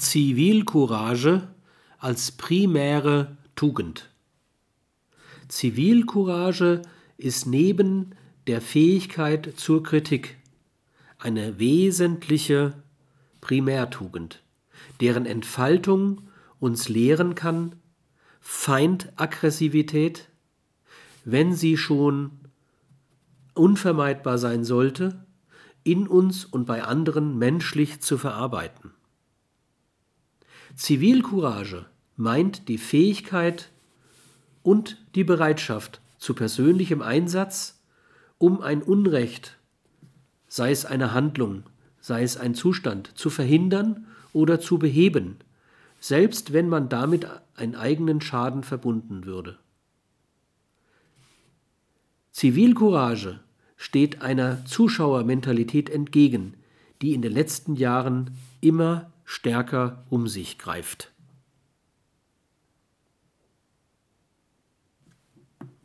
Zivilcourage als primäre Tugend. Zivilcourage ist neben der Fähigkeit zur Kritik eine wesentliche Primärtugend, deren Entfaltung uns lehren kann, Feindaggressivität, wenn sie schon unvermeidbar sein sollte, in uns und bei anderen menschlich zu verarbeiten. Zivilcourage meint die Fähigkeit und die Bereitschaft zu persönlichem Einsatz, um ein Unrecht, sei es eine Handlung, sei es ein Zustand, zu verhindern oder zu beheben, selbst wenn man damit einen eigenen Schaden verbunden würde. Zivilcourage steht einer Zuschauermentalität entgegen, die in den letzten Jahren immer stärker um sich greift.